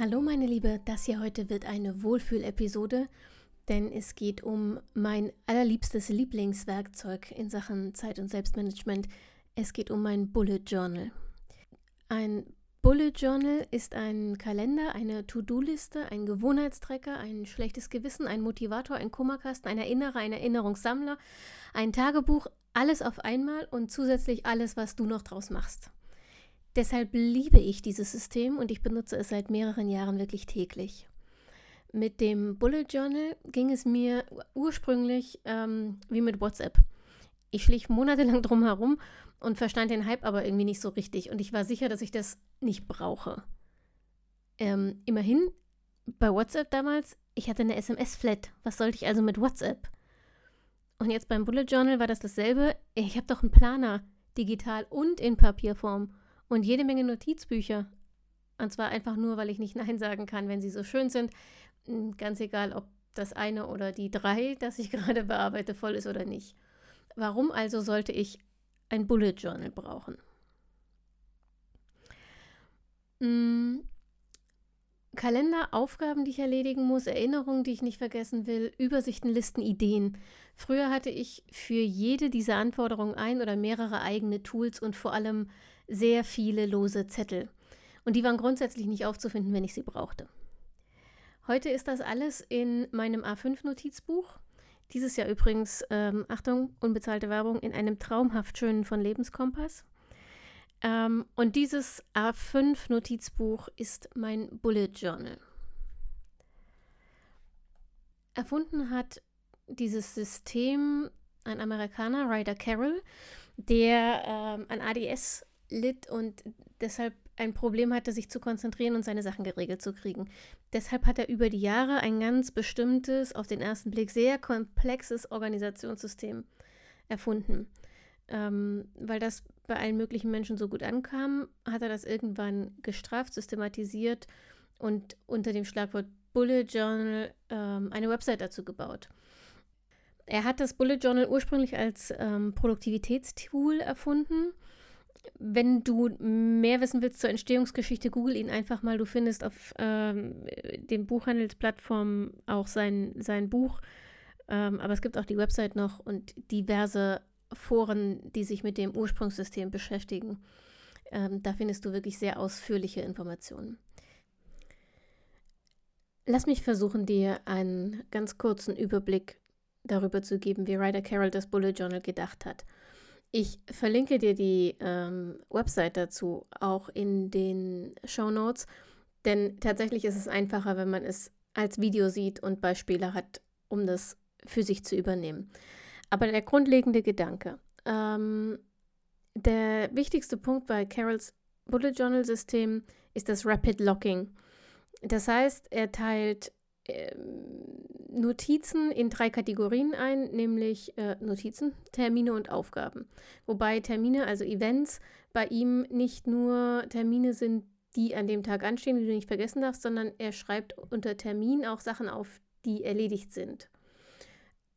Hallo meine Liebe, das hier heute wird eine Wohlfühlepisode, denn es geht um mein allerliebstes Lieblingswerkzeug in Sachen Zeit- und Selbstmanagement. Es geht um mein Bullet Journal. Ein Bullet Journal ist ein Kalender, eine To-Do-Liste, ein Gewohnheitstrecker, ein schlechtes Gewissen, ein Motivator, ein Kummerkasten, ein Erinnerer, ein Erinnerungssammler, ein Tagebuch, alles auf einmal und zusätzlich alles, was du noch draus machst. Deshalb liebe ich dieses System und ich benutze es seit mehreren Jahren wirklich täglich. Mit dem Bullet Journal ging es mir ursprünglich ähm, wie mit WhatsApp. Ich schlich monatelang drum herum und verstand den Hype aber irgendwie nicht so richtig. Und ich war sicher, dass ich das nicht brauche. Ähm, immerhin, bei WhatsApp damals, ich hatte eine SMS-Flat. Was sollte ich also mit WhatsApp? Und jetzt beim Bullet Journal war das dasselbe. Ich habe doch einen Planer, digital und in Papierform und jede Menge Notizbücher. Und zwar einfach nur, weil ich nicht Nein sagen kann, wenn sie so schön sind. Hm, ganz egal, ob das eine oder die drei, das ich gerade bearbeite, voll ist oder nicht. Warum also sollte ich ein Bullet Journal brauchen? Hm, Kalender, Aufgaben, die ich erledigen muss, Erinnerungen, die ich nicht vergessen will, Übersichten, Listen, Ideen. Früher hatte ich für jede dieser Anforderungen ein oder mehrere eigene Tools und vor allem sehr viele lose Zettel. Und die waren grundsätzlich nicht aufzufinden, wenn ich sie brauchte. Heute ist das alles in meinem A5-Notizbuch. Dieses Jahr übrigens, ähm, Achtung, unbezahlte Werbung, in einem traumhaft schönen von Lebenskompass. Ähm, und dieses A5-Notizbuch ist mein Bullet Journal. Erfunden hat dieses System ein Amerikaner, Ryder Carroll, der ähm, an ADS litt und deshalb ein Problem hatte, sich zu konzentrieren und seine Sachen geregelt zu kriegen. Deshalb hat er über die Jahre ein ganz bestimmtes, auf den ersten Blick sehr komplexes Organisationssystem erfunden. Ähm, weil das bei allen möglichen Menschen so gut ankam, hat er das irgendwann gestraft, systematisiert und unter dem Schlagwort Bullet Journal ähm, eine Website dazu gebaut. Er hat das Bullet Journal ursprünglich als ähm, Produktivitätstool erfunden wenn du mehr wissen willst zur Entstehungsgeschichte, google ihn einfach mal. Du findest auf ähm, den Buchhandelsplattformen auch sein, sein Buch. Ähm, aber es gibt auch die Website noch und diverse Foren, die sich mit dem Ursprungssystem beschäftigen. Ähm, da findest du wirklich sehr ausführliche Informationen. Lass mich versuchen, dir einen ganz kurzen Überblick darüber zu geben, wie Ryder Carroll das Bullet Journal gedacht hat. Ich verlinke dir die ähm, Website dazu auch in den Show Notes, denn tatsächlich ist es einfacher, wenn man es als Video sieht und Beispiele hat, um das für sich zu übernehmen. Aber der grundlegende Gedanke, ähm, der wichtigste Punkt bei Carols Bullet Journal System ist das Rapid Locking. Das heißt, er teilt Notizen in drei Kategorien ein, nämlich äh, Notizen, Termine und Aufgaben. Wobei Termine, also Events, bei ihm nicht nur Termine sind, die an dem Tag anstehen, die du nicht vergessen darfst, sondern er schreibt unter Termin auch Sachen auf, die erledigt sind.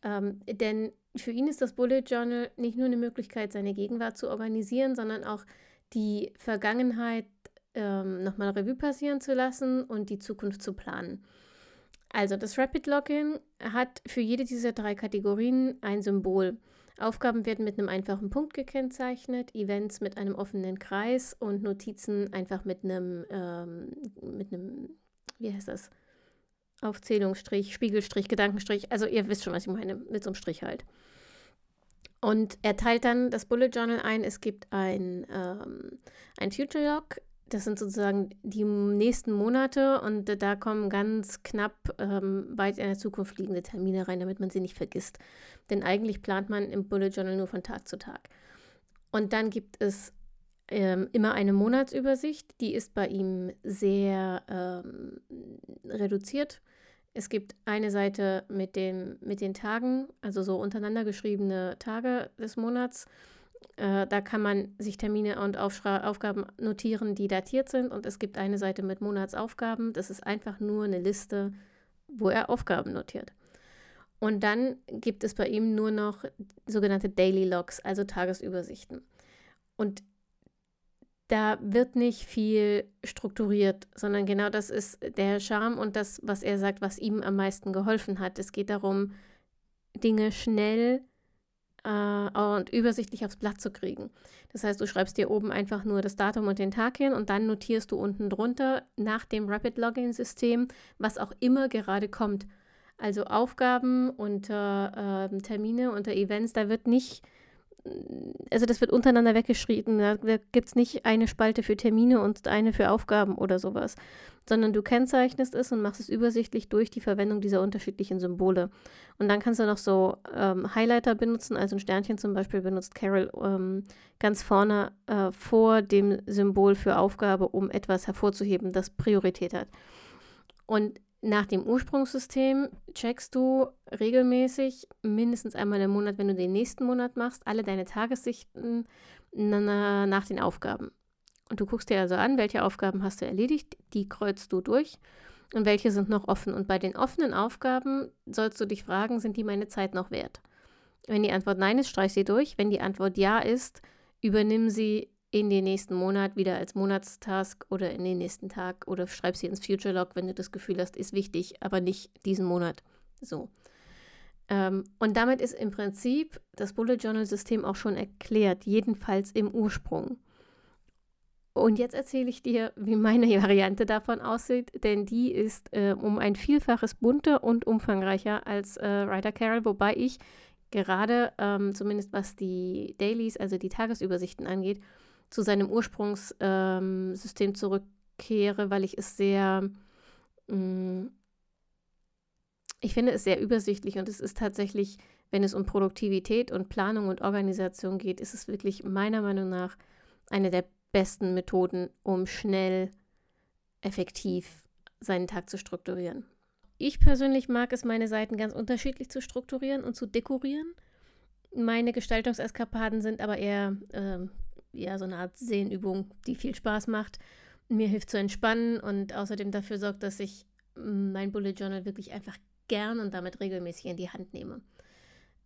Ähm, denn für ihn ist das Bullet Journal nicht nur eine Möglichkeit, seine Gegenwart zu organisieren, sondern auch die Vergangenheit ähm, nochmal Revue passieren zu lassen und die Zukunft zu planen. Also das Rapid Login hat für jede dieser drei Kategorien ein Symbol. Aufgaben werden mit einem einfachen Punkt gekennzeichnet, Events mit einem offenen Kreis und Notizen einfach mit einem, ähm, mit einem, wie heißt das? Aufzählungsstrich, Spiegelstrich, Gedankenstrich. Also ihr wisst schon, was ich meine, mit so einem Strich halt. Und er teilt dann das Bullet Journal ein. Es gibt ein, ähm, ein Future Log, das sind sozusagen die nächsten Monate und da kommen ganz knapp ähm, weit in der Zukunft liegende Termine rein, damit man sie nicht vergisst. Denn eigentlich plant man im Bullet Journal nur von Tag zu Tag. Und dann gibt es ähm, immer eine Monatsübersicht, die ist bei ihm sehr ähm, reduziert. Es gibt eine Seite mit, dem, mit den Tagen, also so untereinander geschriebene Tage des Monats. Äh, da kann man sich Termine und Aufschra Aufgaben notieren, die datiert sind. Und es gibt eine Seite mit Monatsaufgaben. Das ist einfach nur eine Liste, wo er Aufgaben notiert. Und dann gibt es bei ihm nur noch sogenannte Daily Logs, also Tagesübersichten. Und da wird nicht viel strukturiert, sondern genau das ist der Charme und das, was er sagt, was ihm am meisten geholfen hat. Es geht darum, Dinge schnell äh, und übersichtlich aufs Blatt zu kriegen. Das heißt, du schreibst dir oben einfach nur das Datum und den Tag hin und dann notierst du unten drunter nach dem Rapid Login System, was auch immer gerade kommt. Also Aufgaben unter äh, Termine, unter Events, da wird nicht also das wird untereinander weggeschrieben. Da, gibt es nicht eine Spalte für Termine und eine für Aufgaben oder sowas, sondern du kennzeichnest es und machst es übersichtlich durch die Verwendung dieser unterschiedlichen Symbole. Und dann kannst du noch so ähm, Highlighter benutzen, also ein Sternchen zum Beispiel benutzt Carol ähm, ganz vorne äh, vor dem Symbol für Aufgabe, um etwas hervorzuheben, das Priorität hat. Und nach dem Ursprungssystem checkst du regelmäßig, mindestens einmal im Monat, wenn du den nächsten Monat machst, alle deine Tagessichten nach den Aufgaben. Und du guckst dir also an, welche Aufgaben hast du erledigt, die kreuzt du durch und welche sind noch offen. Und bei den offenen Aufgaben sollst du dich fragen, sind die meine Zeit noch wert? Wenn die Antwort nein ist, streich sie durch. Wenn die Antwort ja ist, übernimm sie in den nächsten Monat wieder als Monatstask oder in den nächsten Tag oder schreib sie ins Future Log, wenn du das Gefühl hast, ist wichtig, aber nicht diesen Monat. So. Ähm, und damit ist im Prinzip das Bullet Journal System auch schon erklärt, jedenfalls im Ursprung. Und jetzt erzähle ich dir, wie meine Variante davon aussieht, denn die ist äh, um ein Vielfaches bunter und umfangreicher als äh, Writer Carol, wobei ich gerade, ähm, zumindest was die Dailies, also die Tagesübersichten angeht, zu seinem Ursprungssystem ähm, zurückkehre, weil ich es sehr, mh, mm, ich finde es sehr übersichtlich und es ist tatsächlich, wenn es um Produktivität und Planung und Organisation geht, ist es wirklich meiner Meinung nach eine der besten Methoden, um schnell, effektiv seinen Tag zu strukturieren. Ich persönlich mag es, meine Seiten ganz unterschiedlich zu strukturieren und zu dekorieren. Meine Gestaltungseskapaden sind aber eher äh, ja, so eine Art Sehnübung, die viel Spaß macht, mir hilft zu entspannen und außerdem dafür sorgt, dass ich mm, mein Bullet Journal wirklich einfach gern und damit regelmäßig in die Hand nehme.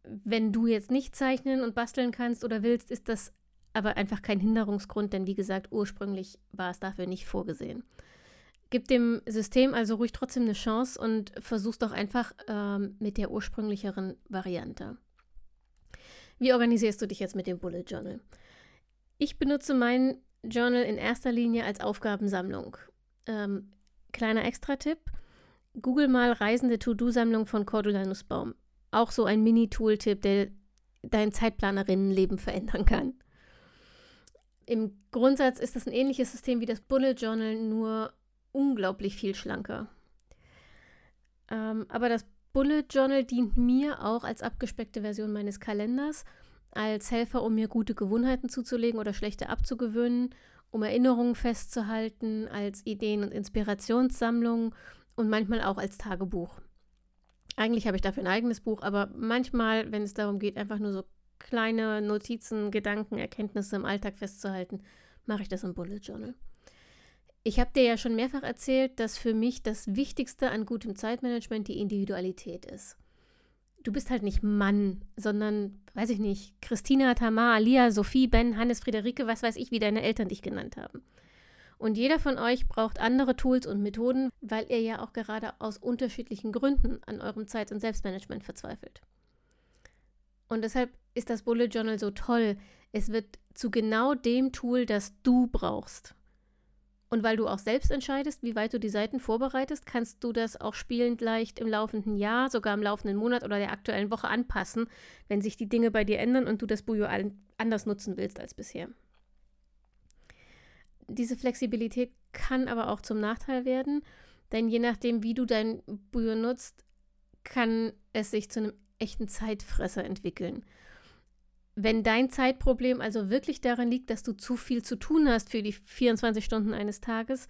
Wenn du jetzt nicht zeichnen und basteln kannst oder willst, ist das aber einfach kein Hinderungsgrund, denn wie gesagt, ursprünglich war es dafür nicht vorgesehen. Gib dem System also ruhig trotzdem eine Chance und versuch's doch einfach ähm, mit der ursprünglicheren Variante. Wie organisierst du dich jetzt mit dem Bullet Journal? Ich benutze mein Journal in erster Linie als Aufgabensammlung. Ähm, kleiner Extra-Tipp: Google mal Reisende To-Do-Sammlung von Cordula Nussbaum. Auch so ein Mini-Tool-Tipp, der dein Zeitplanerinnenleben verändern kann. Im Grundsatz ist das ein ähnliches System wie das Bullet Journal, nur unglaublich viel schlanker. Ähm, aber das Bullet Journal dient mir auch als abgespeckte Version meines Kalenders als Helfer, um mir gute Gewohnheiten zuzulegen oder schlechte abzugewöhnen, um Erinnerungen festzuhalten, als Ideen- und Inspirationssammlung und manchmal auch als Tagebuch. Eigentlich habe ich dafür ein eigenes Buch, aber manchmal, wenn es darum geht, einfach nur so kleine Notizen, Gedanken, Erkenntnisse im Alltag festzuhalten, mache ich das im Bullet Journal. Ich habe dir ja schon mehrfach erzählt, dass für mich das Wichtigste an gutem Zeitmanagement die Individualität ist du bist halt nicht Mann, sondern, weiß ich nicht, Christina, Tamar, Lia, Sophie, Ben, Hannes, Friederike, was weiß ich, wie deine Eltern dich genannt haben. Und jeder von euch braucht andere Tools und Methoden, weil ihr ja auch gerade aus unterschiedlichen Gründen an eurem Zeit- und Selbstmanagement verzweifelt. Und deshalb ist das Bullet Journal so toll. Es wird zu genau dem Tool, das du brauchst. Und weil du auch selbst entscheidest, wie weit du die Seiten vorbereitest, kannst du das auch spielend leicht im laufenden Jahr, sogar im laufenden Monat oder der aktuellen Woche anpassen, wenn sich die Dinge bei dir ändern und du das Bujo anders nutzen willst als bisher. Diese Flexibilität kann aber auch zum Nachteil werden, denn je nachdem, wie du dein Bujo nutzt, kann es sich zu einem echten Zeitfresser entwickeln. Wenn dein Zeitproblem also wirklich daran liegt, dass du zu viel zu tun hast für die 24 Stunden eines Tages,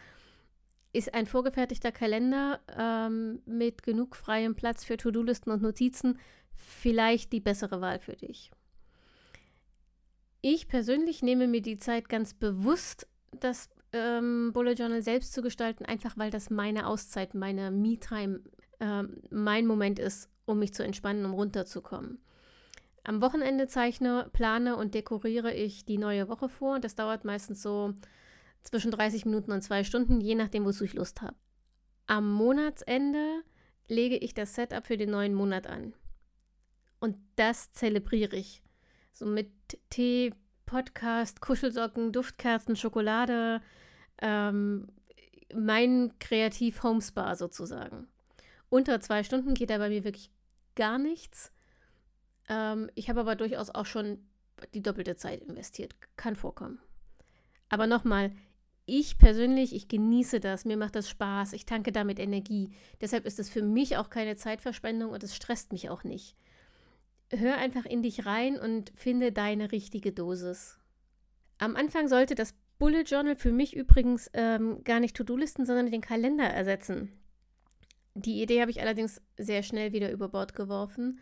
ist ein vorgefertigter Kalender ähm, mit genug freiem Platz für To-Do-Listen und Notizen vielleicht die bessere Wahl für dich. Ich persönlich nehme mir die Zeit ganz bewusst, das ähm, Bullet Journal selbst zu gestalten, einfach weil das meine Auszeit, meine Me-Time, äh, mein Moment ist, um mich zu entspannen, um runterzukommen. Am Wochenende zeichne, plane und dekoriere ich die neue Woche vor. Das dauert meistens so zwischen 30 Minuten und zwei Stunden, je nachdem, wozu ich Lust habe. Am Monatsende lege ich das Setup für den neuen Monat an. Und das zelebriere ich. So mit Tee, Podcast, Kuschelsocken, Duftkerzen, Schokolade, ähm, mein Kreativ-Homespa sozusagen. Unter zwei Stunden geht da bei mir wirklich gar nichts. Ähm, ich habe aber durchaus auch schon die doppelte Zeit investiert. Kann vorkommen. Aber nochmal, ich persönlich, ich genieße das, mir macht das Spaß, ich tanke damit Energie. Deshalb ist es für mich auch keine Zeitverschwendung und es stresst mich auch nicht. Hör einfach in dich rein und finde deine richtige Dosis. Am Anfang sollte das Bullet Journal für mich übrigens ähm, gar nicht To-Do-Listen, sondern den Kalender ersetzen. Die Idee habe ich allerdings sehr schnell wieder über Bord geworfen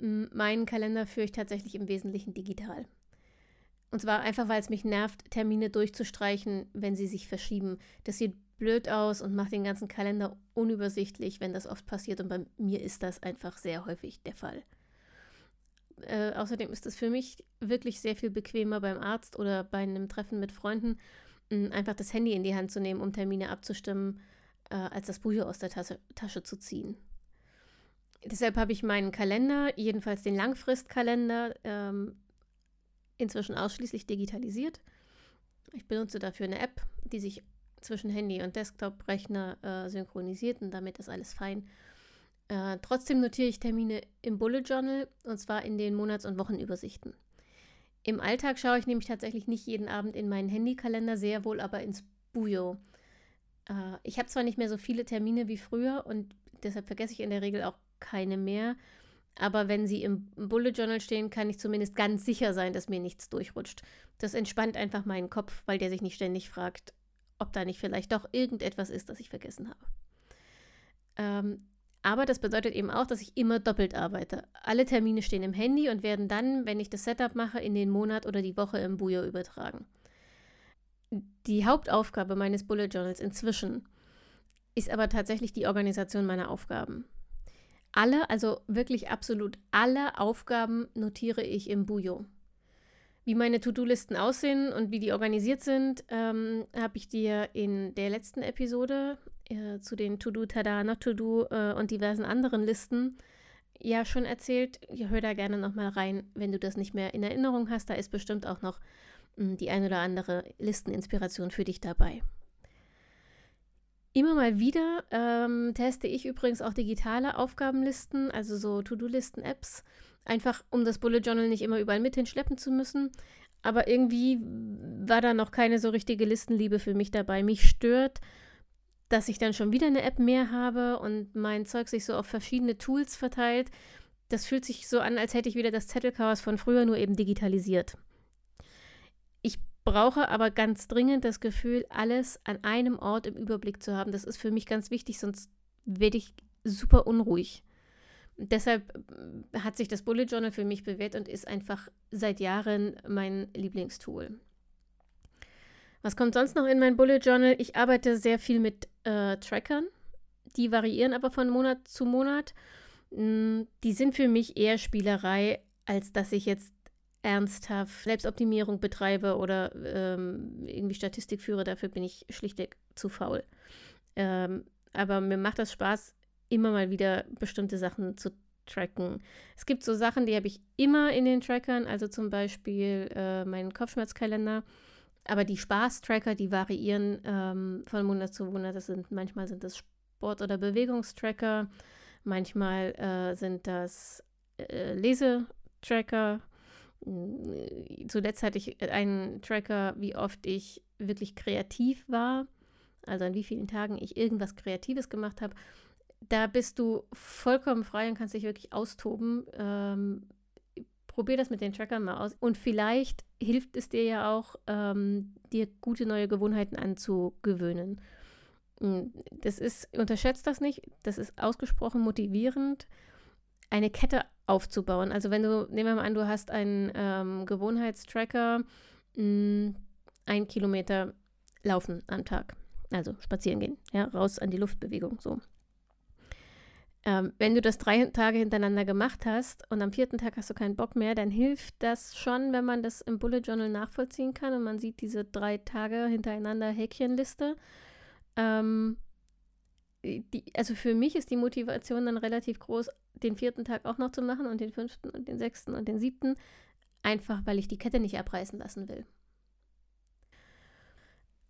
meinen Kalender führe ich tatsächlich im Wesentlichen digital. Und zwar einfach, weil es mich nervt, Termine durchzustreichen, wenn sie sich verschieben. Das sieht blöd aus und macht den ganzen Kalender unübersichtlich, wenn das oft passiert. Und bei mir ist das einfach sehr häufig der Fall. Äh, außerdem ist es für mich wirklich sehr viel bequemer beim Arzt oder bei einem Treffen mit Freunden, mh, einfach das Handy in die Hand zu nehmen, um Termine abzustimmen, äh, als das Buch aus der Tasche, Tasche zu ziehen. Deshalb habe ich meinen Kalender, jedenfalls den Langfristkalender, ähm, inzwischen ausschließlich digitalisiert. Ich benutze dafür eine App, die sich zwischen Handy und Desktop-Rechner äh, synchronisiert und damit ist alles fein. Äh, trotzdem notiere ich Termine im Bullet Journal und zwar in den Monats- und Wochenübersichten. Im Alltag schaue ich nämlich tatsächlich nicht jeden Abend in meinen Handykalender, sehr wohl aber ins Bujo. Äh, ich habe zwar nicht mehr so viele Termine wie früher und deshalb vergesse ich in der Regel auch keine mehr. Aber wenn sie im Bullet Journal stehen, kann ich zumindest ganz sicher sein, dass mir nichts durchrutscht. Das entspannt einfach meinen Kopf, weil der sich nicht ständig fragt, ob da nicht vielleicht doch irgendetwas ist, das ich vergessen habe. Ähm, aber das bedeutet eben auch, dass ich immer doppelt arbeite. Alle Termine stehen im Handy und werden dann, wenn ich das Setup mache, in den Monat oder die Woche im Bujo übertragen. Die Hauptaufgabe meines Bullet Journals inzwischen ist aber tatsächlich die Organisation meiner Aufgaben. Alle, also wirklich absolut alle Aufgaben notiere ich im Bujo. Wie meine To-Do-Listen aussehen und wie die organisiert sind, ähm, habe ich dir in der letzten Episode äh, zu den To-Do, Tada, Not To-Do äh, und diversen anderen Listen ja schon erzählt. Ja, hör da gerne nochmal rein, wenn du das nicht mehr in Erinnerung hast. Da ist bestimmt auch noch mh, hm, die ein oder andere Listeninspiration für dich dabei. Immer mal wieder ähm, teste ich übrigens auch digitale Aufgabenlisten, also so To-Do-Listen-Apps, einfach um das Bullet Journal nicht immer überall mit hinschleppen zu müssen. Aber irgendwie war da noch keine so richtige Listenliebe für mich dabei. Mich stört, dass ich dann schon wieder eine App mehr habe und mein Zeug sich so auf verschiedene Tools verteilt. Das fühlt sich so an, als hätte ich wieder das Zettelchaos von früher nur eben digitalisiert brauche aber ganz dringend das Gefühl, alles an einem Ort im Überblick zu haben. Das ist für mich ganz wichtig, sonst werde ich super unruhig. Deshalb äh, hat sich das Bullet Journal für mich bewährt und ist einfach seit Jahren mein Lieblingstool. Was kommt sonst noch in mein Bullet Journal? Ich arbeite sehr viel mit äh, Trackern. Die variieren aber von Monat zu Monat. Mm, die sind für mich eher Spielerei, als dass ich jetzt ernsthaft Selbstoptimierung betreibe oder ähm, irgendwie Statistik führe, dafür bin ich schlichtweg zu faul. Ähm, aber mir macht das Spaß, immer mal wieder bestimmte Sachen zu tracken. Es gibt so Sachen, die habe ich immer in den Trackern, also zum Beispiel äh, meinen Kopfschmerzkalender. Aber die Spaß-Tracker, die variieren ähm, von Monat zu Monat. Das sind, manchmal sind das Sport- oder Bewegungstracker, manchmal äh, sind das äh, Lesetracker zuletzt hatte ich einen Tracker, wie oft ich wirklich kreativ war, also an wie vielen Tagen ich irgendwas Kreatives gemacht habe. Da bist du vollkommen frei und kannst dich wirklich austoben. Ähm, probier das mit den Trackern mal aus. Und vielleicht hilft es dir ja auch, ähm, dir gute neue Gewohnheiten anzugewöhnen. hm, das ist, unterschätzt das nicht, das ist ausgesprochen motivierend, eine Kette aufzubauen. Also wenn du, nehmen wir mal an, du hast einen ähm, Gewohnheitstracker, mh, hm, ein Kilometer laufen am Tag. Also spazieren gehen, ja, raus an die Luftbewegung, so. Ähm, wenn du das drei Tage hintereinander gemacht hast und am vierten Tag hast du keinen Bock mehr, dann hilft das schon, wenn man das im Bullet Journal nachvollziehen kann und man sieht diese drei Tage hintereinander Häkchenliste. Ähm, die, also für mich ist die Motivation dann relativ groß, den vierten Tag auch noch zu machen und den fünften und den sechsten und den siebten, einfach weil ich die Kette nicht abreißen lassen will.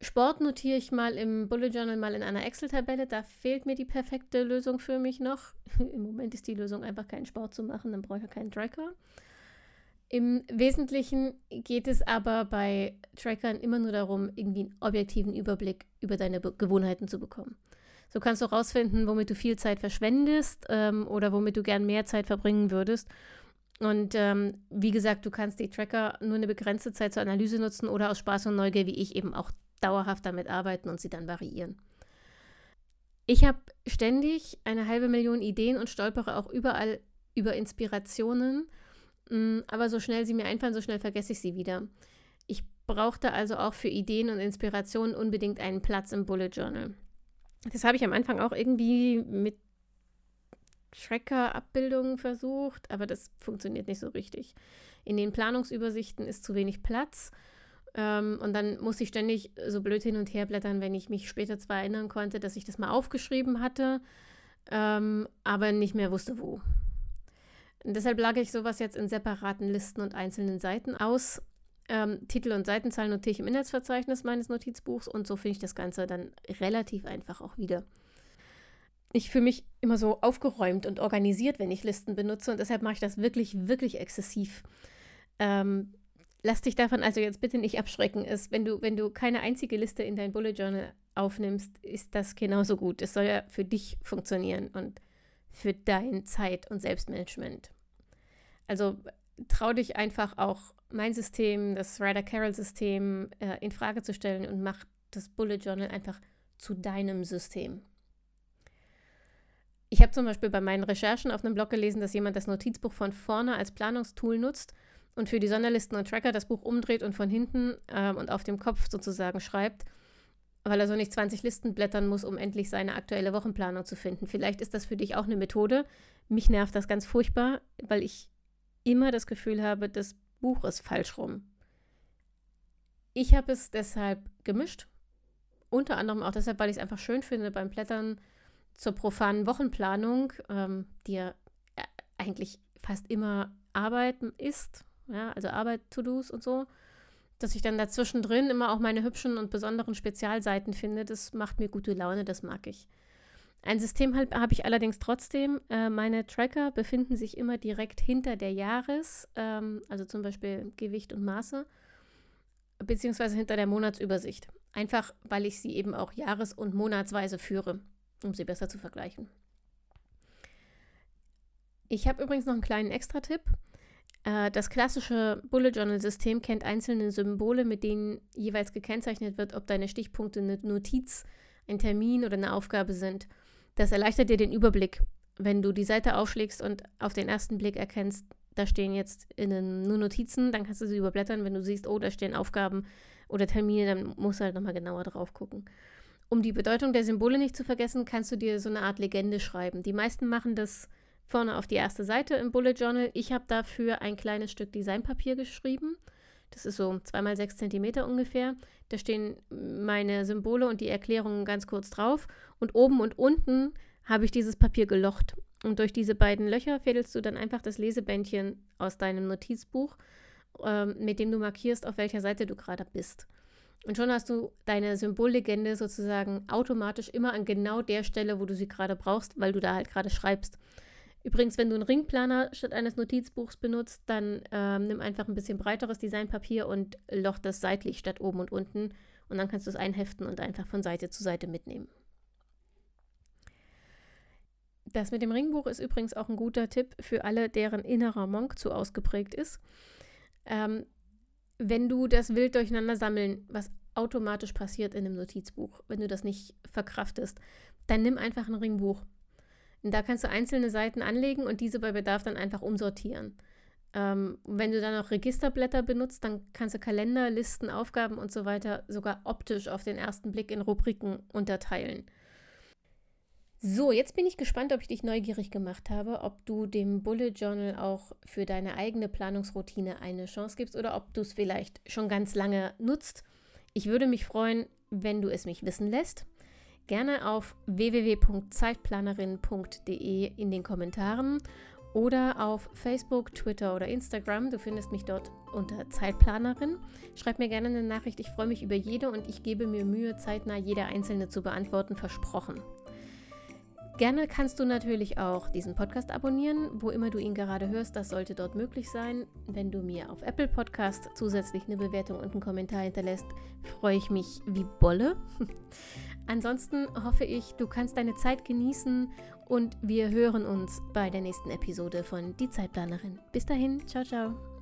Sport notiere ich mal im Bullet Journal mal in einer Excel-Tabelle. Da fehlt mir die perfekte Lösung für mich noch. Im Moment ist die Lösung einfach keinen Sport zu machen, dann brauche ich keinen Tracker. Im Wesentlichen geht es aber bei Trackern immer nur darum, irgendwie einen objektiven Überblick über deine Be Gewohnheiten zu bekommen. So kannst du herausfinden, womit du viel Zeit verschwendest ähm, oder womit du gern mehr Zeit verbringen würdest. Und ähm, wie gesagt, du kannst die Tracker nur eine begrenzte Zeit zur Analyse nutzen oder aus Spaß und Neugier, wie ich eben auch dauerhaft damit arbeiten und sie dann variieren. Ich habe ständig eine halbe Million Ideen und stolpere auch überall über Inspirationen, mm, aber so schnell sie mir einfallen, so schnell vergesse ich sie wieder. Ich brauchte also auch für Ideen und Inspirationen unbedingt einen Platz im Bullet Journal. Das habe ich am Anfang auch irgendwie mit Tracker-Abbildungen versucht, aber das funktioniert nicht so richtig. In den Planungsübersichten ist zu wenig Platz ähm, und dann muss ich ständig so blöd hin und her blättern, wenn ich mich später zwar erinnern konnte, dass ich das mal aufgeschrieben hatte, ähm, aber nicht mehr wusste, wo. Und deshalb lage ich sowas jetzt in separaten Listen und einzelnen Seiten aus. Ähm, Titel und Seitenzahl notiere ich im Inhaltsverzeichnis meines Notizbuchs und so finde ich das Ganze dann relativ einfach auch wieder. Ich fühle mich immer so aufgeräumt und organisiert, wenn ich Listen benutze und deshalb mache ich das wirklich, wirklich exzessiv. Ähm, lass dich davon also jetzt bitte nicht abschrecken. Ist, wenn, du, wenn du keine einzige Liste in dein Bullet Journal aufnimmst, ist das genauso gut. Es soll ja für dich funktionieren und für dein Zeit- und Selbstmanagement. Also trau dich einfach auch mein System, das Ryder Carroll System, äh, in Frage zu stellen und mach das Bullet Journal einfach zu deinem System. Ich habe zum Beispiel bei meinen Recherchen auf einem Blog gelesen, dass jemand das Notizbuch von vorne als Planungstool nutzt und für die Sonderlisten und Tracker das Buch umdreht und von hinten ähm, und auf dem Kopf sozusagen schreibt, weil er so nicht 20 Listen blättern muss, um endlich seine aktuelle Wochenplanung zu finden. Vielleicht ist das für dich auch eine Methode. Mich nervt das ganz furchtbar, weil ich immer das Gefühl habe, das Buch ist falsch rum. Ich habe es deshalb gemischt. Unter anderem auch deshalb, weil ich es einfach schön finde beim Blättern zur profanen Wochenplanung, ähm, die ja äh, eigentlich fast immer Arbeit ist, ja, also Arbeit, To-Dos und so, dass ich dann dazwischen drin immer auch meine hübschen und besonderen Spezialseiten finde, das macht mir gute Laune, das mag ich. Ein System habe ich allerdings trotzdem. Äh, meine Tracker befinden sich immer direkt hinter der Jahres, ähm, also zum Beispiel Gewicht und Maße, beziehungsweise hinter der Monatsübersicht. Einfach, weil ich sie eben auch jahres- und monatsweise führe, um sie besser zu vergleichen. Ich habe übrigens noch einen kleinen Extra-Tipp. Äh, das klassische Bullet Journal-System kennt einzelne Symbole, mit denen jeweils gekennzeichnet wird, ob deine Stichpunkte eine Notiz, ein Termin oder eine Aufgabe sind. Das erleichtert dir den Überblick. Wenn du die Seite aufschlägst und auf den ersten Blick erkennst, da stehen jetzt innen nur Notizen, dann kannst du sie überblättern. Wenn du siehst, oh, da stehen Aufgaben oder Termine, dann musst du halt nochmal genauer drauf gucken. Um die Bedeutung der Symbole nicht zu vergessen, kannst du dir so eine Art Legende schreiben. Die meisten machen das vorne auf die erste Seite im Bullet Journal. Ich habe dafür ein kleines Stück Designpapier geschrieben. Das ist so 2x6 cm ungefähr. Da stehen meine Symbole und die Erklärungen ganz kurz drauf. Und oben und unten habe ich dieses Papier gelocht. Und durch diese beiden Löcher fädelst du dann einfach das Lesebändchen aus deinem Notizbuch, ähm, mit dem du markierst, auf welcher Seite du gerade bist. Und schon hast du deine Symbollegende sozusagen automatisch immer an genau der Stelle, wo du sie gerade brauchst, weil du da halt gerade schreibst. Übrigens, wenn du einen Ringplaner statt eines Notizbuchs benutzt, dann ähm, nimm einfach ein bisschen breiteres Designpapier und loch das seitlich statt oben und unten. Und dann kannst du es einheften und einfach von Seite zu Seite mitnehmen. Das mit dem Ringbuch ist übrigens auch ein guter Tipp für alle, deren innerer Monk zu ausgeprägt ist. Ähm, wenn du das wild durcheinander sammeln, was automatisch passiert in einem Notizbuch, wenn du das nicht verkraftest, dann nimm einfach ein Ringbuch. Da kannst du einzelne Seiten anlegen und diese bei Bedarf dann einfach umsortieren. Ähm, wenn du dann auch Registerblätter benutzt, dann kannst du Kalender, Listen, Aufgaben und so weiter sogar optisch auf den ersten Blick in Rubriken unterteilen. So, jetzt bin ich gespannt, ob ich dich neugierig gemacht habe, ob du dem Bullet Journal auch für deine eigene Planungsroutine eine Chance gibst oder ob du es vielleicht schon ganz lange nutzt. Ich würde mich freuen, wenn du es mich wissen lässt. Gerne auf www.zeitplanerin.de in den Kommentaren oder auf Facebook, Twitter oder Instagram. Du findest mich dort unter Zeitplanerin. Schreib mir gerne eine Nachricht. Ich freue mich über jede und ich gebe mir Mühe, zeitnah jede einzelne zu beantworten, versprochen. Gerne kannst du natürlich auch diesen Podcast abonnieren, wo immer du ihn gerade hörst. Das sollte dort möglich sein. Wenn du mir auf Apple Podcast zusätzlich eine Bewertung und einen Kommentar hinterlässt, freue ich mich wie Bolle. Ansonsten hoffe ich, du kannst deine Zeit genießen und wir hören uns bei der nächsten Episode von Die Zeitplanerin. Bis dahin, ciao, ciao.